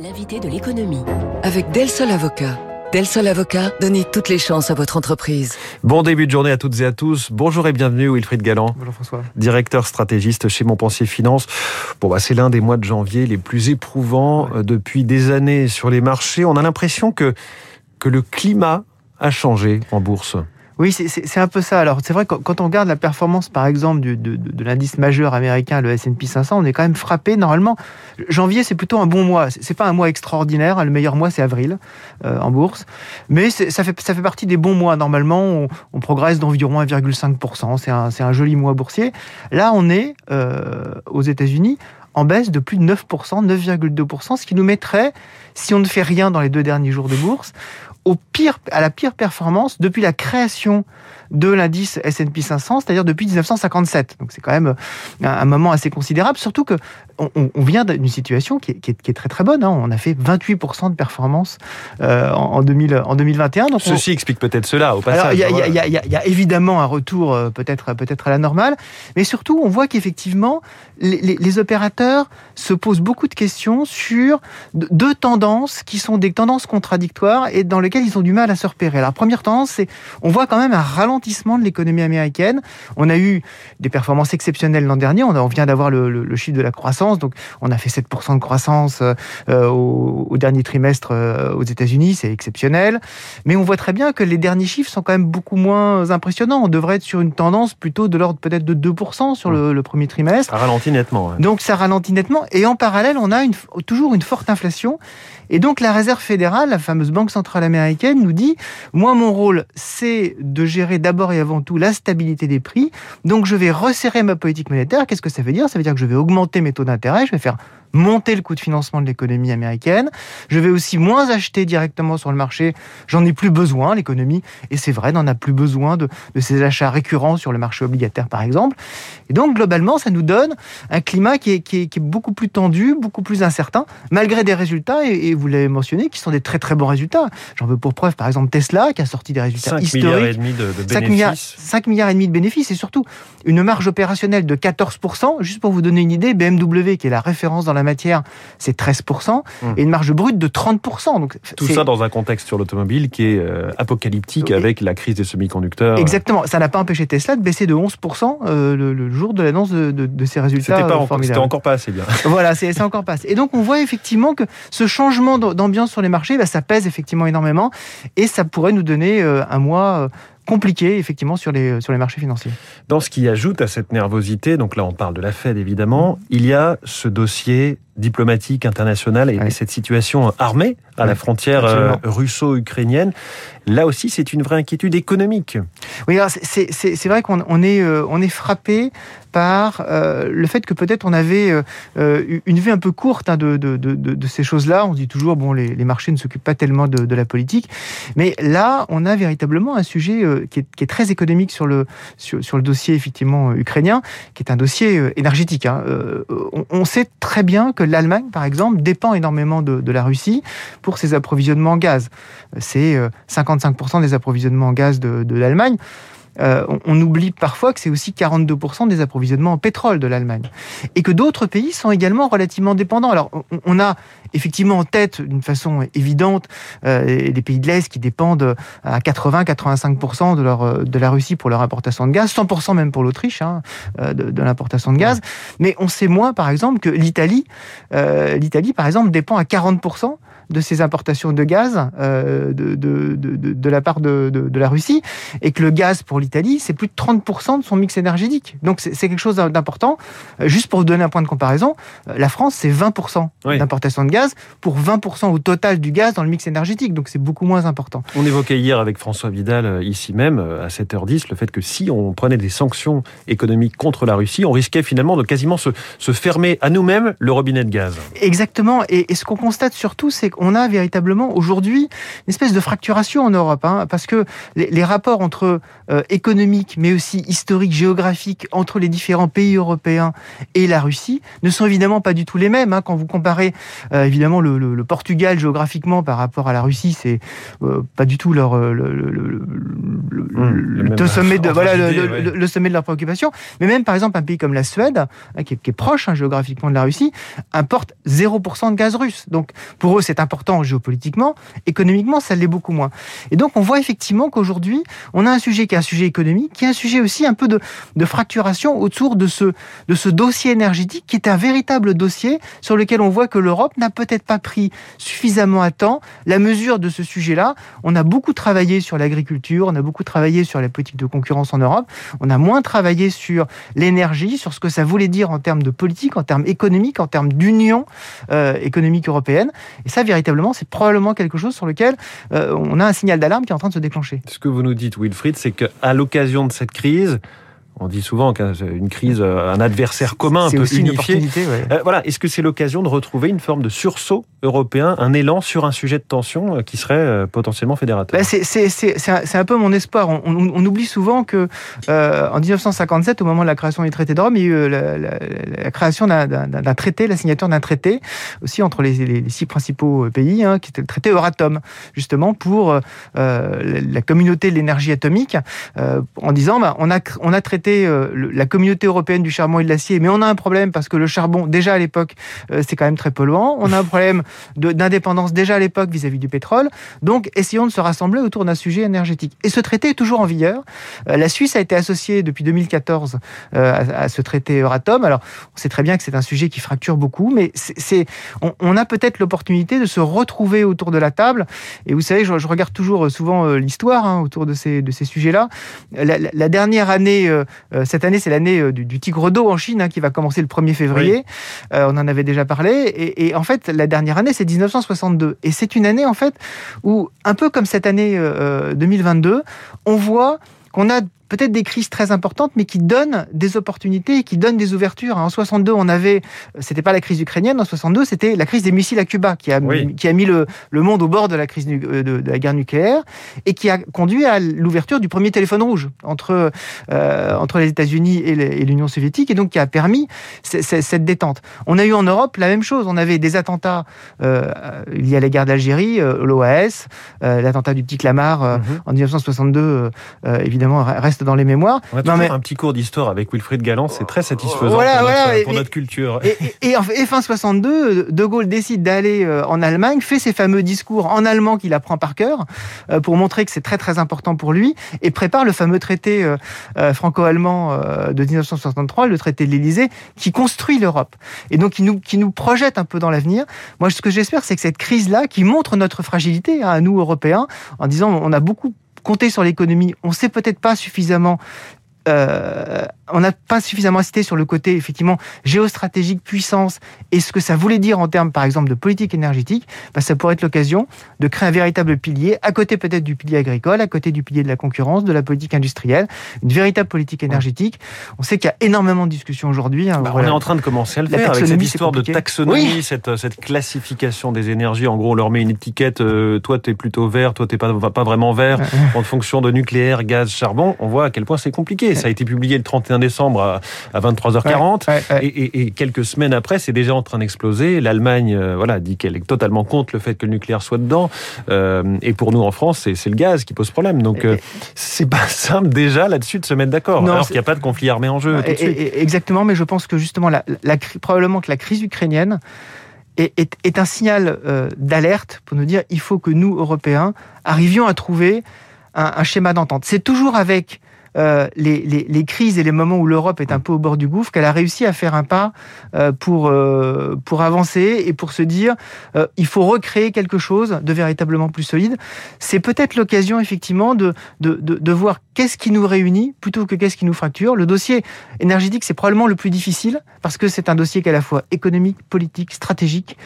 L'invité de l'économie. Avec Del Sol Avocat. Del Sol Avocat, donnez toutes les chances à votre entreprise. Bon début de journée à toutes et à tous. Bonjour et bienvenue Wilfried Galland. Bonjour François. Directeur stratégiste chez Montpensier Finance. Bon bah c'est l'un des mois de janvier les plus éprouvants ouais. depuis des années sur les marchés. On a l'impression que que le climat a changé en bourse. Oui, c'est un peu ça. Alors, c'est vrai que quand on regarde la performance, par exemple, de, l'indice majeur américain, le S&P 500, on est quand même frappé. Normalement, janvier, c'est plutôt un bon mois. C'est pas un mois extraordinaire. Le meilleur mois, c'est avril euh, en bourse. Mais ça fait, ça fait partie des bons mois. Normalement, on, on progresse d'environ 1,5%. C'est un, un joli mois boursier. Là, on est euh, aux États-Unis en baisse de plus de 9%, 9,2%, ce qui nous mettrait, si on ne fait rien dans les deux derniers jours de bourse, au pire, à la pire performance depuis la création de l'indice S&P 500, c'est-à-dire depuis 1957. Donc c'est quand même un, un, moment assez considérable, surtout que on, on vient d'une situation qui est, qui, est, qui est, très très bonne. Hein. On a fait 28% de performance euh, en, 2000, en 2021. Donc Ceci on... explique peut-être cela au passage. Il y, y, y, y, a évidemment un retour euh, peut-être peut-être à la normale, mais surtout on voit qu'effectivement les, les, les, opérateurs se posent beaucoup de questions sur deux tendances qui sont des tendances contradictoires et dans lesquelles ils ont du mal à se repérer. La première tendance, c'est on voit quand même un ralentissement de l'économie américaine. On a eu des performances exceptionnelles l'an dernier. On, a, on vient d'avoir le, le, le, chiffre de la croissance. Donc, on a fait 7% de croissance euh, au, au, dernier trimestre euh, aux États-Unis. C'est exceptionnel. Mais on voit très bien que les derniers chiffres sont quand même beaucoup moins impressionnants. On devrait être sur une tendance plutôt de l'ordre peut-être de 2% sur le, le, premier trimestre. Ça ralentit nettement. Ouais. Donc, ça ralentit nettement. Et en parallèle, on a une, toujours une forte inflation. Et donc, la Réserve fédérale, la fameuse Banque centrale américaine, nous dit, moi, mon rôle, c'est de gérer d'abord et avant tout la stabilité des prix. Donc, je vais resserrer ma politique monétaire. Qu'est-ce que ça veut dire? Ça veut dire que je vais augmenter mes taux d'intérêt, je vais faire monter le coût de financement de l'économie américaine. Je vais aussi moins acheter directement sur le marché. J'en ai plus besoin, l'économie. Et c'est vrai, n'en a plus besoin de, de, ces achats récurrents sur le marché obligataire, par exemple. Et donc, globalement, ça nous donne un climat qui est, qui est, qui est beaucoup plus tendu, beaucoup plus incertain, malgré des résultats, et, et vous l'avez mentionné, qui sont des très très bons résultats. J'en veux pour preuve, par exemple, Tesla, qui a sorti des résultats 5 historiques. Milliards et demi de, de 5 milliards, 5 milliards et demi de bénéfices, et surtout une marge opérationnelle de 14%. Juste pour vous donner une idée, BMW, qui est la référence dans la matière, c'est 13%, mmh. et une marge brute de 30%. Donc, Tout ça dans un contexte sur l'automobile qui est euh, apocalyptique et... avec la crise des semi-conducteurs. Exactement. Ça n'a pas empêché Tesla de baisser de 11% euh, le, le, jour de l'annonce de, de, de, ses résultats. C'était, encore, c'était encore pas assez bien. voilà, c'est encore pas assez. Et donc, on voit effectivement que ce changement d'ambiance sur les marchés, bah, ça pèse effectivement énormément, et ça pourrait nous donner euh, un mois compliqué effectivement sur les, sur les marchés financiers. Dans ce qui ajoute à cette nervosité, donc là on parle de la Fed évidemment, il y a ce dossier diplomatique international et cette situation armée à la frontière euh, russo-ukrainienne. Là aussi, c'est une vraie inquiétude économique. Oui, c'est vrai qu'on on est, euh, on est frappé par euh, le fait que peut-être on avait une vue un peu courte hein, de, de, de, de, ces choses-là. On dit toujours, bon, les, les marchés ne s'occupent pas tellement de, la politique. Mais là, on a véritablement un sujet qui est, qui, est, très économique sur le, sur, sur, le dossier, effectivement, ukrainien, qui est un dossier énergétique. Hein. On, on, sait très bien que l'Allemagne, par exemple, dépend énormément de, la Russie pour ses approvisionnements en gaz. C'est 55% des approvisionnements en gaz de, de l'Allemagne. Euh, on, on, oublie parfois que c'est aussi 42% des approvisionnements en pétrole de l'Allemagne. Et que d'autres pays sont également relativement dépendants. Alors, on, on a effectivement en tête, d'une façon évidente, euh, les pays de l'Est qui dépendent à 80-85% de, leur, de la Russie pour leur importation de gaz, 100% même pour l'Autriche, hein, de, de l'importation de gaz. Mais on sait moins, par exemple, que l'Italie, euh, l'Italie, par exemple, dépend à 40% de ces importations de gaz euh, de, de, de, de, la part de, de, la Russie, et que le gaz pour l'Italie, c'est plus de 30% de son mix énergétique. Donc c'est quelque chose d'important. Juste pour vous donner un point de comparaison, la France, c'est 20% oui. d'importation de gaz pour 20% au total du gaz dans le mix énergétique. Donc c'est beaucoup moins important. On évoquait hier avec François Vidal, ici même, à 7h10, le fait que si on prenait des sanctions économiques contre la Russie, on risquait finalement de quasiment se, se fermer à nous-mêmes le robinet de gaz. Exactement. Et, et ce qu'on constate surtout, c'est qu'on a véritablement aujourd'hui une espèce de fracturation en Europe, hein, parce que les, rapports entre euh, économiques, mais aussi historiques, géographiques, entre les différents pays européens et la Russie ne sont évidemment pas du tout les mêmes. Hein. Quand vous comparez euh, évidemment le, le, Portugal géographiquement par rapport à la Russie, c'est euh, pas du tout leur le, le sommet de voilà le, sommet de leur préoccupation. Mais même par exemple un pays comme la Suède, hein, qui, est, qui, est, proche hein, géographiquement de la Russie, importe 0% de gaz russe. Donc pour eux c'est important géopolitiquement, économiquement ça l'est beaucoup moins. Et donc on voit effectivement qu'aujourd'hui on a un sujet qui est un sujet économique, qui est un sujet aussi un peu de, de fracturation autour de ce de ce dossier énergétique qui est un véritable dossier sur lequel on voit que l'Europe n'a peut-être pas pris suffisamment à temps la mesure de ce sujet-là. On a beaucoup travaillé sur l'agriculture, on a beaucoup travaillé sur la politique de concurrence en Europe, on a moins travaillé sur l'énergie, sur ce que ça voulait dire en termes de politique, en termes économiques, en termes d'union euh, économique européenne. Et ça, c'est probablement quelque chose sur lequel euh, on a un signal d'alarme qui est en train de se déclencher. Ce que vous nous dites, Wilfried, c'est qu'à l'occasion de cette crise, on dit souvent qu'une crise, euh, un adversaire commun peut aussi unifier. Euh, voilà, est-ce que c'est l'occasion de retrouver une forme de sursaut européen, un élan sur un sujet de tension euh, qui serait potentiellement fédérateur? Bah, C'est un, peu mon espoir. On, oublie souvent que en 1957, au moment de la création du traité de Rome, il y a eu la, création d'un traité, la signature d'un traité aussi entre les, six principaux pays, hein, qui était le traité Euratom, justement pour la communauté de l'énergie atomique, en disant bah, on a on a traité euh, la communauté européenne du charbon et de l'acier, mais on a un problème parce que le charbon, déjà à l'époque, euh, c'est quand même très polluant. On a un problème d'indépendance déjà à l'époque vis-à-vis du pétrole. Donc, essayons de se rassembler autour d'un sujet énergétique. Et ce traité est toujours en vigueur. Euh, la Suisse a été associée depuis 2014 à, ce traité Euratom. Alors, on sait très bien que c'est un sujet qui fracture beaucoup, mais c'est, on, a peut-être l'opportunité de se retrouver autour de la table. Et vous savez, je, regarde toujours souvent l'histoire hein, autour de ces, de ces sujets-là. La, dernière année cette année, c'est l'année euh, du, tigre d'eau en Chine hein, qui va commencer le 1er février. Euh, on en avait déjà parlé. Et, en fait, la dernière année, c'est 1962. Et c'est une année, en fait, où, un peu comme cette année 2022, on voit qu'on a peut-être des crises très importantes, mais qui donnent des opportunités, qui donnent des ouvertures. En 62, on avait, c'était pas la crise ukrainienne, en 62, c'était la crise des missiles à Cuba qui a, qui a mis le, le, monde au bord de la crise de, de, la guerre nucléaire et qui a conduit à l'ouverture du premier téléphone rouge entre, euh, entre les États-Unis et l'Union soviétique et donc qui a permis cette détente. On a eu en Europe la même chose. On avait des attentats euh, liés à la guerre d'Algérie, euh, l'OAS, euh, l'attentat du petit Clamart euh, mhm. en 1962, évidemment, reste dans les mémoires. On a un petit cours d'histoire avec Wilfried Galland, c'est très satisfaisant pour, notre, culture. Et, fin 62, De Gaulle décide d'aller euh, en Allemagne, fait ses fameux discours en allemand qu'il apprend par cœur euh, pour montrer que c'est très très important pour lui et prépare le fameux traité euh, franco-allemand de 1963, le traité de l'Élysée, qui construit l'Europe et donc qui nous, qui nous projette un peu dans l'avenir. Moi, ce que j'espère, c'est que cette crise-là, qui montre notre fragilité hein, à nous Européens, en disant on a beaucoup compter sur l'économie, on ne sait peut-être pas suffisamment euh, on n'a pas suffisamment insisté sur le côté effectivement géostratégique, puissance et ce que ça voulait dire en termes par exemple de politique énergétique, bah, ça pourrait être l'occasion de créer un véritable pilier, à côté peut-être du pilier agricole, à côté du pilier de la concurrence, de la politique industrielle, une véritable politique énergétique. On sait qu'il y a énormément de discussions aujourd'hui. Hein, bah, on est en train de commencer à le faire avec cette histoire de taxonomie, cette, cette, classification des énergies. En gros, on leur met une étiquette, euh, toi tu es plutôt vert, toi tu n'es pas, pas vraiment vert, en fonction de nucléaire, gaz, charbon. On voit à quel point c'est compliqué. Ça a été publié le 31 décembre à, 23h40. et, quelques semaines après, c'est déjà en train d'exploser. L'Allemagne euh, voilà, dit qu'elle est totalement contre le fait que le nucléaire soit dedans. Euh, et pour nous, en France, c'est le gaz qui pose problème. Donc, euh, c'est pas simple déjà là-dessus de se mettre d'accord. Alors qu'il n'y a pas de conflit armé en jeu. Exactement, mais je pense que justement, la, probablement que la crise ukrainienne est, un signal d'alerte pour nous dire il faut que nous, Européens, arrivions à trouver un, un schéma d'entente. C'est toujours avec euh, les, crises et les moments où l'Europe est un peu au bord du gouffre, qu'elle a réussi à faire un pas euh, pour, euh, pour avancer et pour se dire il faut recréer quelque chose de véritablement plus solide. C'est peut-être l'occasion effectivement de, de, de, voir qu'est-ce qui nous réunit plutôt que qu'est-ce qui nous fracture. Le dossier énergétique, c'est probablement le plus difficile parce que c'est un dossier qui est à la fois économique, politique, stratégique,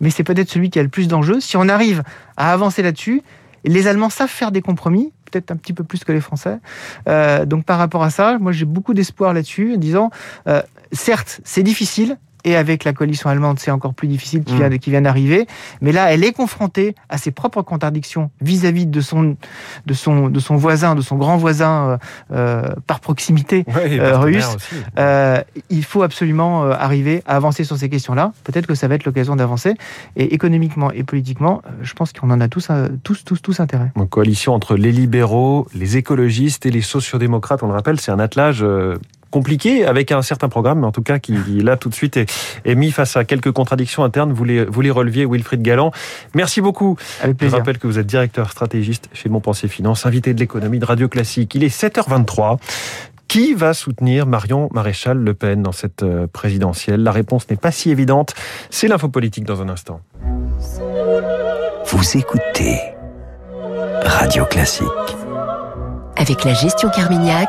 mais c'est peut-être celui qui a le plus d'enjeux. Si on arrive à avancer là-dessus, les Allemands savent faire des compromis, peut-être un petit peu plus que les Français. Euh, donc par rapport à ça, moi j'ai beaucoup d'espoir là-dessus, en disant, euh, certes, c'est difficile, et avec la coalition allemande, c'est encore plus difficile qui, mm. vient, qui vient d'arriver. Mais là, elle est confrontée à ses propres contradictions vis-à-vis de son, de, son, de son voisin, de son grand voisin euh, euh par proximité euh, russe. Euh, il faut absolument arriver à avancer sur ces questions-là. Peut-être que ça va être l'occasion d'avancer. Et économiquement et politiquement, je pense qu'on en a tous, tous, tous, tous intérêt. Une coalition entre les libéraux, les écologistes et les sociodémocrates, on le rappelle, c'est un attelage compliqué avec un certain programme, mais en tout cas qui là tout de suite est, est mis face à quelques contradictions internes. Vous les, vous les releviez, Wilfried Galland. Merci beaucoup. Avec Je rappelle que vous êtes directeur stratégiste chez Montpensier Finance, invité de l'économie de Radio Classique. Il est 7h23. Qui va soutenir Marion Maréchal Le Pen dans cette euh, présidentielle? La réponse n'est pas si évidente. C'est l'info politique dans un instant. Vous écoutez Radio Classique. Avec la gestion Carmignac,